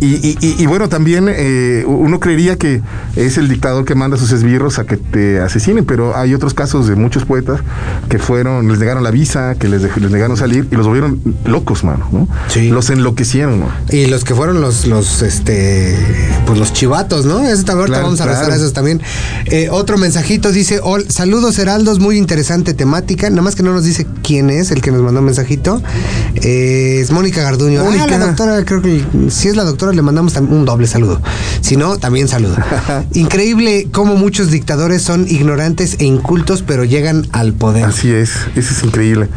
Speaker 1: Y, y- y- y bueno, también eh, uno creería que es el dictador que manda a sus esbirros a que te asesinen, pero hay otros casos de muchos poetas que fueron, les negaron la visa, que les, dej- les negaron salir y los volvieron locos, mano, ¿no?
Speaker 2: Sí.
Speaker 1: Los enloquecieron, ¿no?
Speaker 2: Y los que fueron los, los, este, pues los chivatos, ¿no? Eso también,
Speaker 1: Claro,
Speaker 2: vamos a rezar
Speaker 1: claro.
Speaker 2: a esos también. Eh, otro mensajito dice, "Hol- saludos Heraldos, muy interesante temática. Nada más que no nos dice quién es el que nos mandó un mensajito. Eh, es Mónica Garduño. Ah,
Speaker 1: Mónica.
Speaker 2: la doctora, creo que si es la doctora le mandamos un doble saludo. Si no, también saludo. Increíble cómo muchos dictadores son ignorantes e incultos, pero llegan al poder.
Speaker 1: Así es, eso es increíble.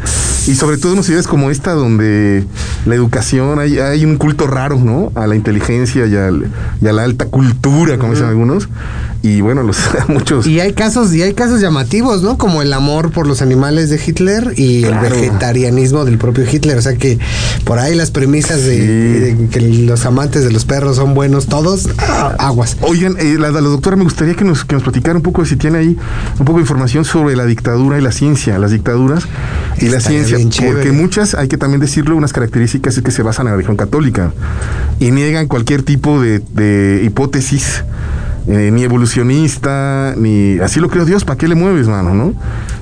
Speaker 1: Y sobre todo en ciudades como esta, donde la educación, hay, hay un culto raro, ¿no? A la inteligencia y, al- y a la alta cultura, como dicen algunos. Y bueno, los muchos.
Speaker 2: Y hay casos, y hay casos llamativos, ¿no? Como el amor por los animales de Hitler y
Speaker 1: Claro.
Speaker 2: el vegetarianismo del propio Hitler. O sea que por ahí las premisas de,
Speaker 1: Sí.
Speaker 2: de que los amantes de los perros son buenos todos, ah, aguas.
Speaker 1: Oigan, eh, la, la doctora, me gustaría que nos, que nos platicara un poco, si tiene ahí un poco de información sobre la dictadura y la ciencia, las dictaduras y la ciencia, porque muchas, hay que también decirlo, unas características es que se basan en la religión católica y niegan cualquier tipo de, de hipótesis. Eh, ni evolucionista, ni así lo creo Dios, ¿para qué le mueves, mano? ¿no?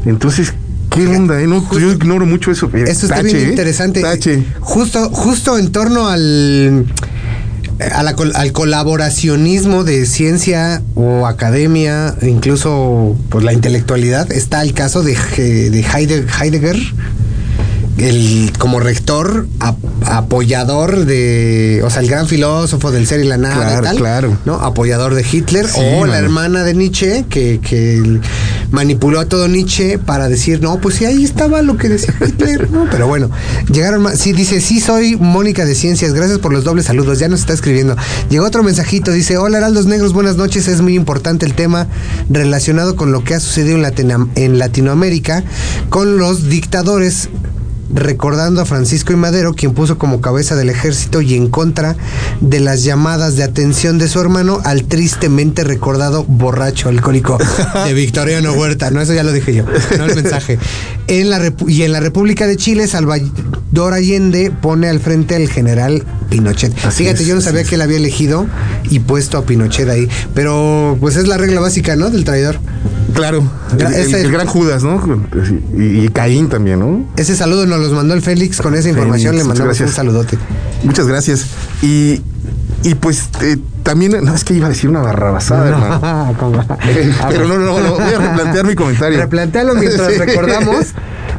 Speaker 1: Entonces, ¿qué onda? Eh? No, yo ignoro mucho eso. Eh,
Speaker 2: Esto está
Speaker 1: tache,
Speaker 2: bien
Speaker 1: eh,
Speaker 2: interesante.
Speaker 1: Tache.
Speaker 2: Justo, justo en torno al a la al colaboracionismo de ciencia o academia, incluso pues la intelectualidad, está el caso de, de Heide- Heidegger, el como rector ap- apoyador de, o sea, el gran filósofo del ser y la nada,
Speaker 1: Claro,
Speaker 2: y tal,
Speaker 1: claro.
Speaker 2: ¿no? Apoyador de Hitler
Speaker 1: Sí,
Speaker 2: o la hermana de Nietzsche que, que manipuló a todo Nietzsche para decir, no, pues sí, ahí estaba lo que decía Hitler, ¿no? Pero bueno, llegaron más, sí, dice, sí, soy Mónica de Ciencias, gracias por los dobles saludos, ya nos está escribiendo. Llegó otro mensajito, dice, hola Heraldos Negros, buenas noches, es muy importante el tema relacionado con lo que ha sucedido en, Latino- en Latinoamérica con los dictadores recordando a Francisco y Madero, quien puso como cabeza del ejército y en contra de las llamadas de atención de su hermano al tristemente recordado borracho alcohólico de Victoriano Huerta. No, eso ya lo dije yo, no el mensaje. En la y en la República de Chile, Salvador Allende pone al frente al general Pinochet.
Speaker 1: Así
Speaker 2: Fíjate,
Speaker 1: es,
Speaker 2: yo no sabía
Speaker 1: es.
Speaker 2: que él había elegido y puesto a Pinochet ahí, pero pues es la regla básica, ¿no? Del traidor.
Speaker 1: Claro, el, gran Judas, ¿no? Y, y Caín también, ¿no?
Speaker 2: Ese saludo nos los mandó el Félix, con esa información
Speaker 1: Félix,
Speaker 2: le mandamos un saludote.
Speaker 1: Muchas gracias. Y, y pues eh, también, no es que iba a decir una barrabasada, hermano.
Speaker 2: Como-
Speaker 1: Eh, Pero no, no, no, voy a replantear mi comentario.
Speaker 2: Replantealo mientras
Speaker 1: Sí.
Speaker 2: recordamos.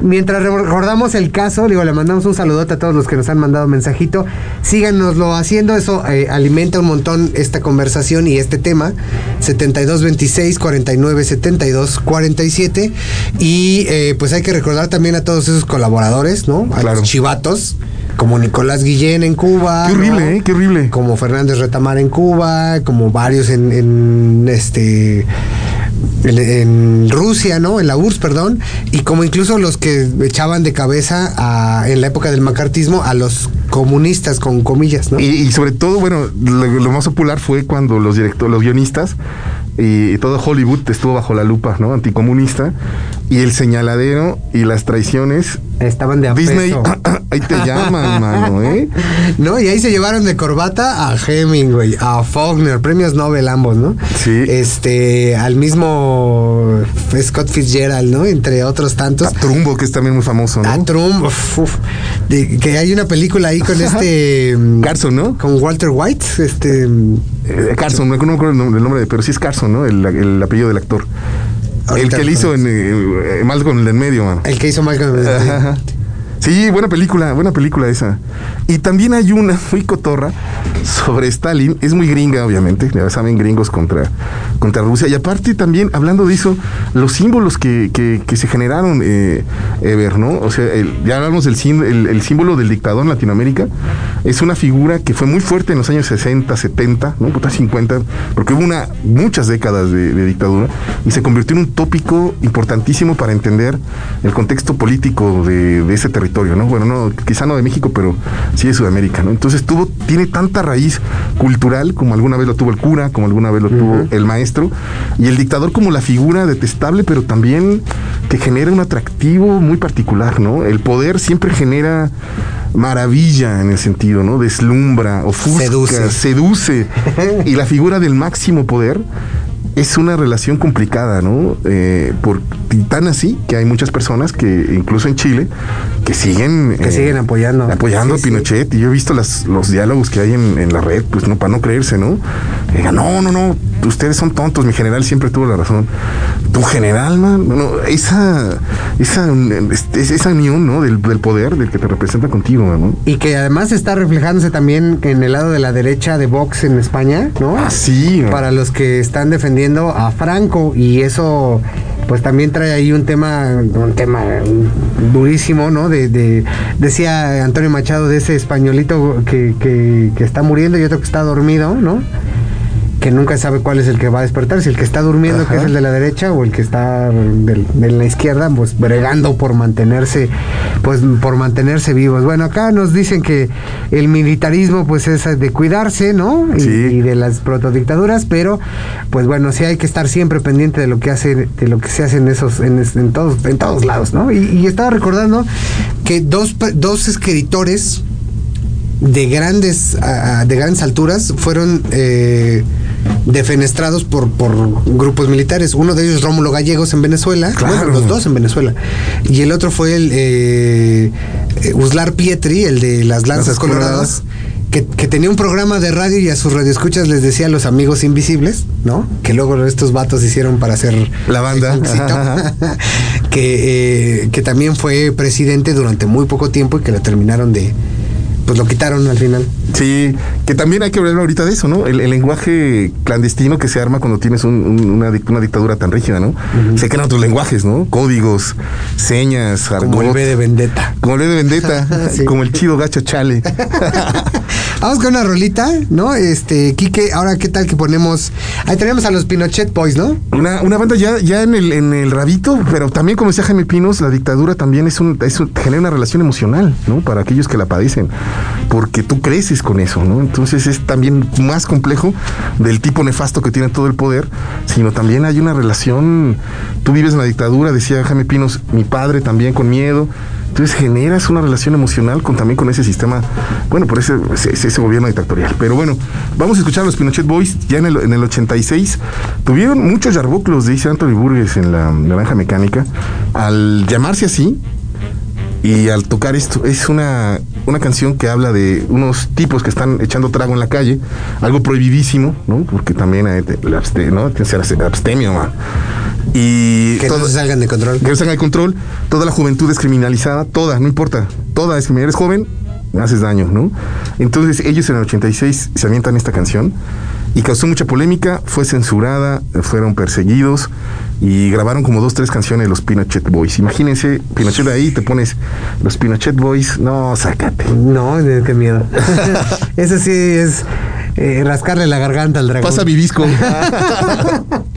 Speaker 2: Mientras re- recordamos el caso, digo, le mandamos un saludote a todos los que nos han mandado mensajito. Síganoslo haciendo, eso eh, alimenta un montón esta conversación y este tema. 7226 49 72 47. Y eh, pues hay que recordar también a todos esos colaboradores, ¿no? A
Speaker 1: Claro.
Speaker 2: los chivatos, como Nicolás Guillén en Cuba.
Speaker 1: Qué horrible,
Speaker 2: ¿no?
Speaker 1: ¿eh? Qué horrible.
Speaker 2: como Fernández Retamar en Cuba, como varios en, en, este en, en Rusia, ¿no? En la URSS, perdón, y como incluso los que echaban de cabeza a- en la época del macartismo a los comunistas con comillas, ¿no?
Speaker 1: Y, y sobre todo, bueno, lo, lo más popular fue cuando los directores, los guionistas y, y todo Hollywood estuvo bajo la lupa, ¿no? Anticomunista. Y el señaladero y las traiciones.
Speaker 2: Estaban de
Speaker 1: Disney,
Speaker 2: apeso.
Speaker 1: ahí te llaman, mano, ¿eh?
Speaker 2: ¿No? Y ahí se llevaron de corbata a Hemingway, a Faulkner, premios Nobel ambos, ¿no?
Speaker 1: Sí.
Speaker 2: Este, al mismo Scott Fitzgerald, ¿no? Entre otros tantos.
Speaker 1: A Trumbo, que es también muy famoso,
Speaker 2: A
Speaker 1: ¿no?
Speaker 2: Uf, uf. De- que hay una película ahí con este. mm,
Speaker 1: Carson, ¿no?
Speaker 2: Con Walter White, este.
Speaker 1: Eh, Carson, no, no me acuerdo el nombre, el nombre de, pero sí es Carson, ¿no? El, el apellido del actor. El que le hizo en eh, eh, Malcolm el de en medio, mano.
Speaker 2: El que hizo Malcolm.
Speaker 1: Ajá, ajá. Sí, buena película, buena película esa. Y también hay una muy cotorra sobre Stalin, es muy gringa, obviamente, ya saben, gringos contra, contra Rusia. Y aparte también, hablando de eso, los símbolos que, que- que se generaron, eh, Ever, ¿no? O sea, el- ya hablamos del el, el símbolo del dictador en Latinoamérica, es una figura que fue muy fuerte en los años 60, 70, ¿no? Puta 50, porque hubo una, muchas décadas de, de dictadura y se convirtió en un tópico importantísimo para entender el contexto político de ese territorio territorio, ¿no? Bueno, no, quizá no de México, pero sí de Sudamérica, ¿no? Entonces tuvo, tiene tanta raíz cultural como alguna vez lo tuvo el cura, como alguna vez lo tuvo el maestro, y el dictador como la figura detestable, pero también que genera un atractivo muy particular, ¿no? El poder siempre genera maravilla en el sentido, ¿no? Deslumbra, ofusca,
Speaker 2: Seduce.
Speaker 1: seduce. y la figura del máximo poder es una relación complicada, ¿no? Eh, por, y tan así que hay muchas personas que, incluso en Chile, que siguen...
Speaker 2: Que
Speaker 1: eh,
Speaker 2: siguen apoyando.
Speaker 1: Apoyando
Speaker 2: Sí,
Speaker 1: a
Speaker 2: sí.
Speaker 1: Pinochet. Y yo he visto las, los diálogos que hay en, en la red, pues no, para no creerse, ¿no? Digan, no, no, no, ustedes son tontos, mi general siempre tuvo la razón. Tu general, man, no, esa, esa, esa unión, ¿no? Del, del poder, del que te representa contigo, ¿no?
Speaker 2: Y que además está reflejándose también en el lado de la derecha de Vox en España, ¿no?
Speaker 1: Ah, sí.
Speaker 2: Para los que están defendiendo a Franco y eso pues también trae ahí un tema un tema durísimo, ¿no? De, de- decía Antonio Machado de ese españolito que, que, que está muriendo y otro que está dormido, ¿no? Que nunca sabe cuál es el que va a despertar, si el que está durmiendo,
Speaker 1: Ajá.
Speaker 2: que es el de la derecha, o el que está de la izquierda, pues bregando por mantenerse, pues por mantenerse vivos. Bueno, acá nos dicen que el militarismo, pues es de cuidarse, ¿no? Y,
Speaker 1: Sí.
Speaker 2: y de las protodictaduras, pero, pues bueno, sí hay que estar siempre pendiente de lo que hace, de lo que se hace en esos, en, todos, en todos lados, ¿no? Y, y estaba recordando que dos, dos escritores de grandes de grandes alturas fueron eh, defenestrados por, por grupos militares. Uno de ellos Rómulo Gallegos en Venezuela,
Speaker 1: Claro.
Speaker 2: bueno, los dos en Venezuela. Y el otro fue el eh, Uslar Pietri, el de las lanzas coloradas. Que, que tenía un programa de radio y a sus radioescuchas les decía a los amigos invisibles, ¿no? Que luego estos vatos hicieron para hacer
Speaker 1: La banda.
Speaker 2: éxito.
Speaker 1: Ajá.
Speaker 2: que, eh, que también fue presidente durante muy poco tiempo y que lo terminaron de. Pues lo quitaron al final.
Speaker 1: Sí, que también hay que hablar ahorita de eso, ¿no? El, el lenguaje clandestino que se arma cuando tienes un- un- una, dic- una dictadura tan rígida, ¿no? Se crean otros lenguajes, ¿no? Códigos, señas,
Speaker 2: Como el
Speaker 1: argot.
Speaker 2: B de Vendetta.
Speaker 1: Como el B de Vendetta,
Speaker 2: Sí.
Speaker 1: como el chido gacho chale.
Speaker 2: Vamos con una rolita, ¿no? Este, Quique, ahora qué tal que ponemos. Ahí tenemos a los Pinochet Boys, ¿no?
Speaker 1: Una, una banda ya, ya en el, en el rabito, pero también como decía Jaime Pinos, la dictadura también es un, genera una relación emocional, ¿no? Para aquellos que la padecen, porque tú creces con eso, ¿no? Entonces es también más complejo del tipo nefasto que tiene todo el poder, sino también hay una relación, tú vives en la dictadura, decía Jaime Pinos, mi padre también con miedo, entonces generas una relación emocional también con ese sistema, bueno, por ese gobierno dictatorial. Pero bueno, vamos a escuchar a los Pinochet Boys. Ya en el, en el 86 tuvieron muchos yarboclos, dice Anthony Burgess en la Naranja Mecánica. Al llamarse así y al tocar esto, es una, una canción que habla de unos tipos que están echando trago en la calle, algo prohibidísimo, ¿no? Porque también hay abste- ¿no? Tiene que ser abstemio, man. Y
Speaker 2: Que no
Speaker 1: todo-
Speaker 2: se salgan de control.
Speaker 1: que no salgan de control, toda la juventud es criminalizada, toda, no importa, toda es criminal. Eres joven, haces daño, ¿no? Entonces ellos en el 86 se avientan esta canción y causó mucha polémica, fue censurada, fueron perseguidos y grabaron como dos, tres canciones de los Pinochet Boys. Imagínense, Pinochet ahí, te pones los Pinochet Boys, no, sácate.
Speaker 2: No, qué miedo. Eso sí es eh, rascarle la garganta al dragón.
Speaker 1: Pasa mi disco.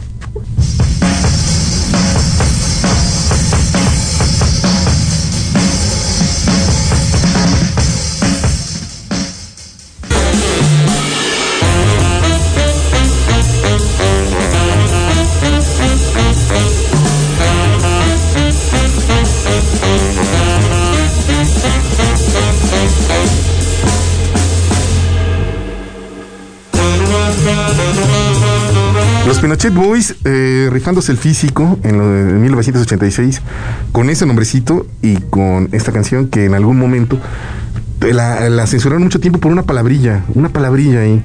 Speaker 1: Pinochet Boys eh, rifándose el físico en, lo de 1986 con ese nombrecito y con esta canción que en algún momento eh, la, la censuraron mucho tiempo por una palabrilla, una palabrilla ahí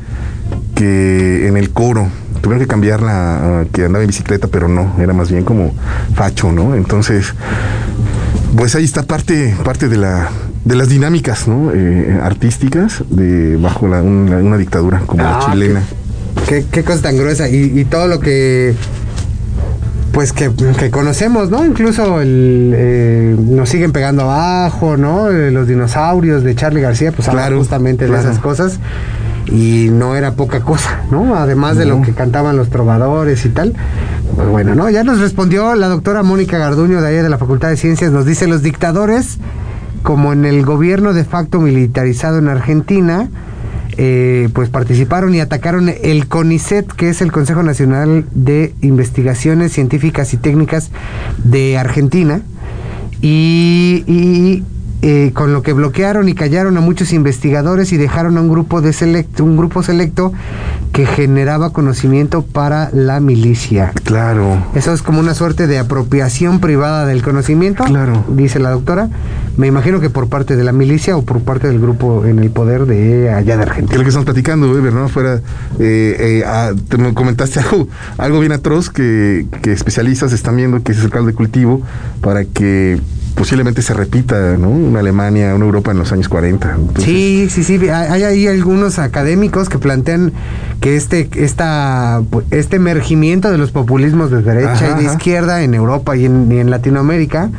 Speaker 1: que en el coro tuvieron que cambiarla, ah, que andaba en bicicleta, pero no, era más bien como facho, ¿no? Entonces, pues ahí está parte, parte de la de las dinámicas, ¿no? Eh, artísticas de bajo la- una, una dictadura como
Speaker 2: Ah,
Speaker 1: la chilena.
Speaker 2: Qué, qué cosa tan gruesa. Y, y todo lo que. Pues que, que conocemos, ¿no? Incluso el, eh, nos siguen pegando abajo, ¿no? Eh, los dinosaurios de Charlie García, pues
Speaker 1: Claro,
Speaker 2: justamente
Speaker 1: claro.
Speaker 2: de esas cosas. Y no era poca cosa, ¿no? Además de lo que cantaban los trovadores y tal. Pues bueno, ¿no? Ya nos respondió la doctora Mónica Garduño de ahí de la Facultad de Ciencias. Nos dice: los dictadores como en el gobierno de facto militarizado en Argentina, eh, pues participaron y atacaron el CONICET, que es el Consejo Nacional de Investigaciones Científicas y Técnicas de Argentina, y, y, eh, con lo que bloquearon y callaron a muchos investigadores y dejaron a un grupo de selecto, un grupo selecto que generaba conocimiento para la milicia.
Speaker 1: Claro.
Speaker 2: Eso es como una suerte de apropiación privada del conocimiento,
Speaker 1: Claro.
Speaker 2: dice la doctora. Me imagino que por parte de la milicia o por parte del grupo en el poder de allá de
Speaker 1: Que
Speaker 2: Argentina.
Speaker 1: lo que estamos platicando, Weber, ¿no? Fuera, eh, eh, ah, te me comentaste algo, algo bien atroz que, que especialistas están viendo que es el caldo de cultivo para que posiblemente se repita, ¿no? Una Alemania, una Europa en los años 40. Entonces,
Speaker 2: Sí, sí, sí. Hay hay ahí algunos académicos que plantean que este, esta, este emergimiento de los populismos de derecha
Speaker 1: Ajá,
Speaker 2: y de
Speaker 1: ajá.
Speaker 2: izquierda en Europa y en, y en Latinoamérica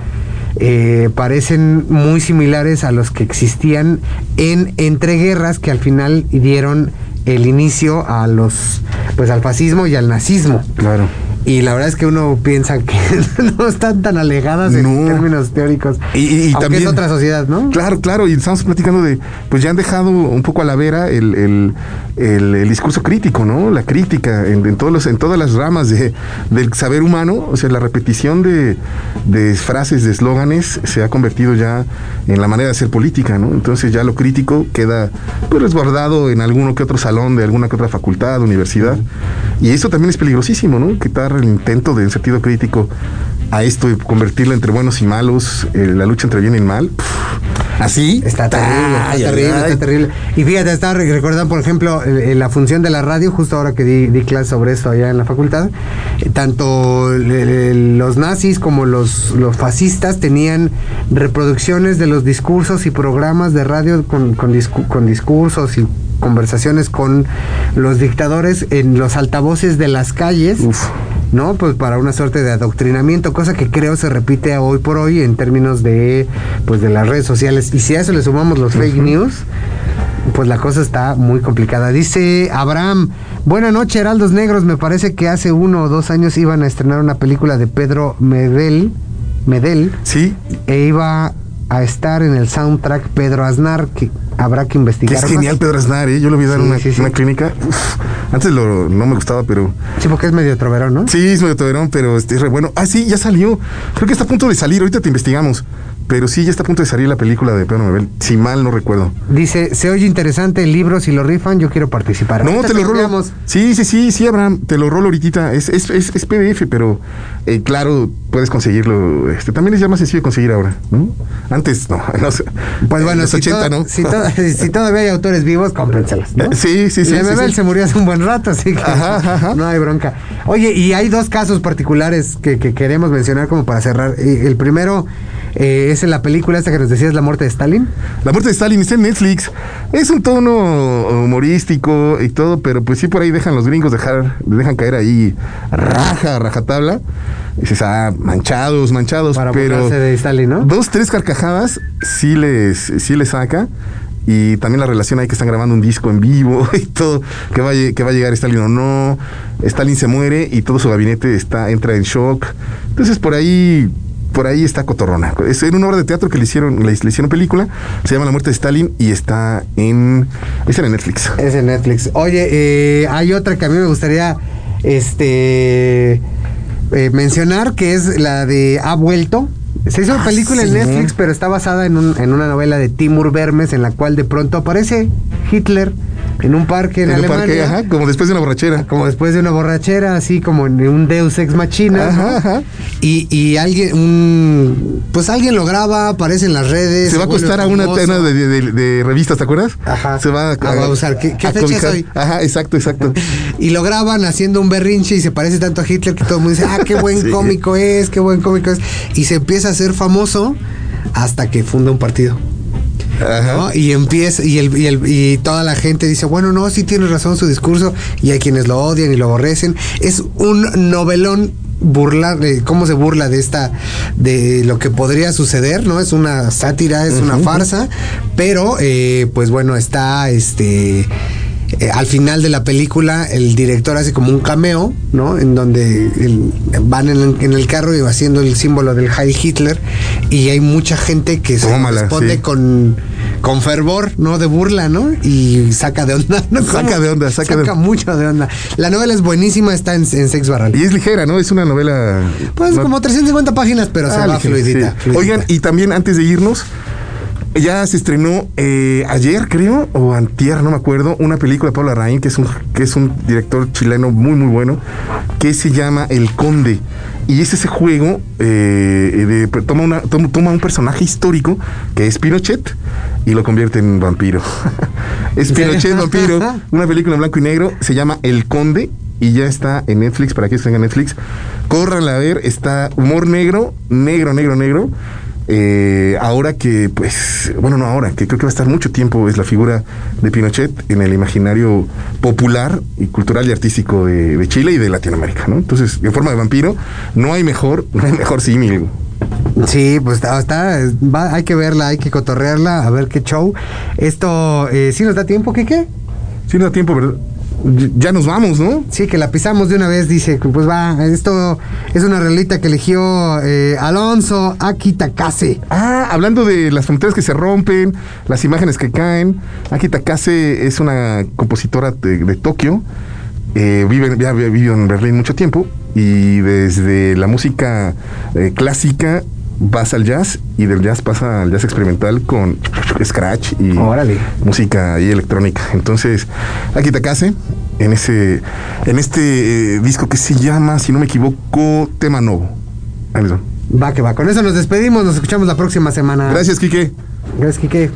Speaker 2: eh, parecen muy similares a los que existían en entreguerras que al final dieron el inicio a los, pues al fascismo y al nazismo.
Speaker 1: Claro.
Speaker 2: Y la verdad es que uno piensa que no están tan alejadas en
Speaker 1: No.
Speaker 2: términos teóricos.
Speaker 1: Y- y- y
Speaker 2: aunque
Speaker 1: también-
Speaker 2: es otra sociedad, ¿no?
Speaker 1: Claro, claro, y estamos platicando de, pues ya han dejado un poco a la vera el, el- el- el discurso crítico, ¿no? La crítica en, en todos los, en todas las ramas de, del saber humano, o sea, la repetición de, de frases, de eslóganes, se ha convertido ya en la manera de hacer política, ¿no? Entonces ya lo crítico queda pues, resguardado en alguno que otro salón de alguna que otra facultad, universidad, y eso también es peligrosísimo, ¿no? Quitar el intento de, en sentido crítico, a esto y convertirlo entre buenos y malos, eh, la lucha entre bien y mal. Así.
Speaker 2: Está terrible, está
Speaker 1: Ay,
Speaker 2: terrible,
Speaker 1: ay.
Speaker 2: está terrible. Y fíjate, estaba re- recordando, por ejemplo, la función de la radio, justo ahora que di, di clase sobre eso allá en la facultad, eh, tanto los nazis como los, los fascistas tenían reproducciones de los discursos y programas de radio con, con, discu- con discursos y conversaciones con los dictadores en los altavoces de las calles.
Speaker 1: Uf.
Speaker 2: ¿No? Pues para una suerte de adoctrinamiento, cosa que creo se repite hoy por hoy en términos de pues de las redes sociales. Y si a eso le sumamos los fake news, pues la cosa está muy complicada. Dice Abraham, buena noche, Heraldos Negros. Me parece que hace uno o dos años iban a estrenar una película de Pedro Medel, Medel,
Speaker 1: Sí,
Speaker 2: e iba a estar en el soundtrack Pedro Aznar, que habrá que investigar.
Speaker 1: es
Speaker 2: más.
Speaker 1: genial Pedro Aznar, ¿eh? Yo lo vi dar
Speaker 2: Sí,
Speaker 1: una,
Speaker 2: sí, sí.
Speaker 1: una clínica. Uf, antes lo, no me gustaba, pero
Speaker 2: Sí, porque es medio troverón, ¿no?
Speaker 1: sí, es medio tolerón, pero este, es re bueno. Ah, sí, ya salió. Creo que está a punto de salir. Ahorita te investigamos. Pero sí, ya está a punto de salir la película de Pedro Mebel. Si mal no recuerdo.
Speaker 2: Dice, se oye interesante el libro, si lo rifan, yo quiero participar.
Speaker 1: No, te lo rolo. Sí, sí, sí, sí, Abraham, te lo rolo ahorita. Es, es, es, es PDF, pero eh, claro, puedes conseguirlo. Este, también es ya más sencillo de conseguir ahora, ¿no? Antes, no, no sé.
Speaker 2: Pues
Speaker 1: En
Speaker 2: bueno,
Speaker 1: los
Speaker 2: si,
Speaker 1: 80,
Speaker 2: to-
Speaker 1: ¿no?
Speaker 2: si, to- si todavía hay autores vivos, cómprenselas, ¿no?
Speaker 1: Sí, sí, sí,
Speaker 2: Y
Speaker 1: sí,
Speaker 2: Mebel
Speaker 1: sí.
Speaker 2: se murió hace un buen rato, así que
Speaker 1: Ajá, ajá, ajá.
Speaker 2: no hay bronca. Oye, y hay dos casos particulares que, que queremos mencionar como para cerrar. Y El primero eh, es en la película esta que nos decías, La muerte de Stalin.
Speaker 1: La muerte de Stalin está en Netflix. Es un tono humorístico y todo, pero pues sí por ahí dejan los gringos dejar, dejan caer ahí raja, rajatabla. Y dices, ah, manchados, manchados,
Speaker 2: Para
Speaker 1: pero
Speaker 2: de Stalin, ¿no?
Speaker 1: dos, tres carcajadas sí les, sí les saca. Y también la relación ahí que están grabando un disco en vivo y todo, que va, que va a llegar Stalin o no. Stalin se muere y todo su gabinete está, entra en shock. Entonces por ahí, por ahí está Cotorrona. Es en una obra de teatro que le hicieron, le, hicieron película, se llama La muerte de Stalin y está en, está en Netflix.
Speaker 2: Es en Netflix. Oye, eh, hay otra que a mí me gustaría este eh, mencionar, que es la de Ha vuelto. Se hizo
Speaker 1: Ah,
Speaker 2: película en
Speaker 1: sí.
Speaker 2: Netflix, pero está basada en, un- en una novela de Timur Vermes, en la cual de pronto aparece Hitler en un parque en,
Speaker 1: En
Speaker 2: Alemania.
Speaker 1: parque, ajá, como después de una borrachera.
Speaker 2: Como después de una borrachera, así como en un Deus ex machina.
Speaker 1: Ajá, ajá.
Speaker 2: Y, y alguien, un, pues alguien lo graba, aparece en las redes.
Speaker 1: Se va a acostar a una tena de, de- de revistas, ¿te acuerdas?
Speaker 2: Ajá.
Speaker 1: Se va a,
Speaker 2: usar. ¿Qué- qué
Speaker 1: a
Speaker 2: fecha es
Speaker 1: cobijar.
Speaker 2: hoy?
Speaker 1: Ajá, exacto, exacto.
Speaker 2: Y lo graban haciendo un berrinche y se parece tanto a Hitler que todo el mundo dice, ah, qué buen
Speaker 1: Sí.
Speaker 2: cómico es, qué buen cómico es. Y se empieza a hacer famoso hasta que funda un partido.
Speaker 1: Ajá.
Speaker 2: ¿no? Y empieza, y, el, y, el- y toda la gente dice, bueno, no, sí tiene razón su discurso, y hay quienes lo odian y lo aborrecen. Es un novelón burlar, de cómo se burla de esta, de lo que podría suceder, ¿no? Es una sátira, es una farsa, pero eh, pues bueno, está este eh, al final de la película el director hace como un cameo, ¿no? En donde el- van en el, en el carro y va haciendo el símbolo del Heil Hitler y hay mucha gente que se
Speaker 1: Tómala,
Speaker 2: responde
Speaker 1: sí.
Speaker 2: con, con fervor, ¿no? De burla, ¿no? Y saca de onda, ¿no?
Speaker 1: Saca de onda, saca de-
Speaker 2: mucho de onda. La novela es buenísima, está en, en Sex Barral.
Speaker 1: Y es ligera, ¿no? Es una novela.
Speaker 2: Pues
Speaker 1: no-
Speaker 2: como 350 páginas, pero se
Speaker 1: Ah,
Speaker 2: va
Speaker 1: ligera,
Speaker 2: fluidita,
Speaker 1: sí.
Speaker 2: fluidita.
Speaker 1: Oigan, y también antes de irnos, ya se estrenó eh, ayer, creo, o antier, no me acuerdo, una película de Pablo Larraín, que es un, que es un director chileno muy, muy bueno, que se llama El Conde. Y es ese juego, eh, de- toma, una, toma, toma un personaje histórico, que es Pinochet, y lo convierte en vampiro. es. Pinochet vampiro, una película en blanco y negro, se llama El Conde, y ya está en Netflix, para que tengan Netflix. Córranla a ver, está humor negro, negro, negro, negro. Eh, ahora que, pues, bueno, no ahora, que creo que va a estar mucho tiempo, es la figura de Pinochet en el imaginario popular y cultural y artístico de, de Chile y de Latinoamérica, ¿no? Entonces, en forma de vampiro, no hay mejor, no hay mejor símil.
Speaker 2: Sí, pues está, está- va- hay que verla, hay que cotorrearla, a ver qué show. Esto, eh, ¿sí nos da tiempo, qué qué?
Speaker 1: Si no da tiempo, ¿verdad? Ya nos vamos, ¿no?
Speaker 2: Sí, que la pisamos de una vez, dice, pues va, esto es una relita que eligió eh, Alonso Akitakase.
Speaker 1: Ah, hablando de las fronteras que se rompen, las imágenes que caen. Aki Takase es una compositora de, de Tokio. eh, vive, ya había vivido en Berlín mucho tiempo. Y desde la música eh, clásica pasa al jazz. Y del jazz pasa al jazz experimental con scratch y
Speaker 2: Órale.
Speaker 1: música ahí electrónica. Entonces, Aki Takase, en ese, en este eh, disco que se llama, si no me equivoco, Tema Novo. Ahí.
Speaker 2: Va que va, con eso nos despedimos, nos escuchamos la próxima semana.
Speaker 1: Gracias, Quique.
Speaker 2: Gracias, Quique.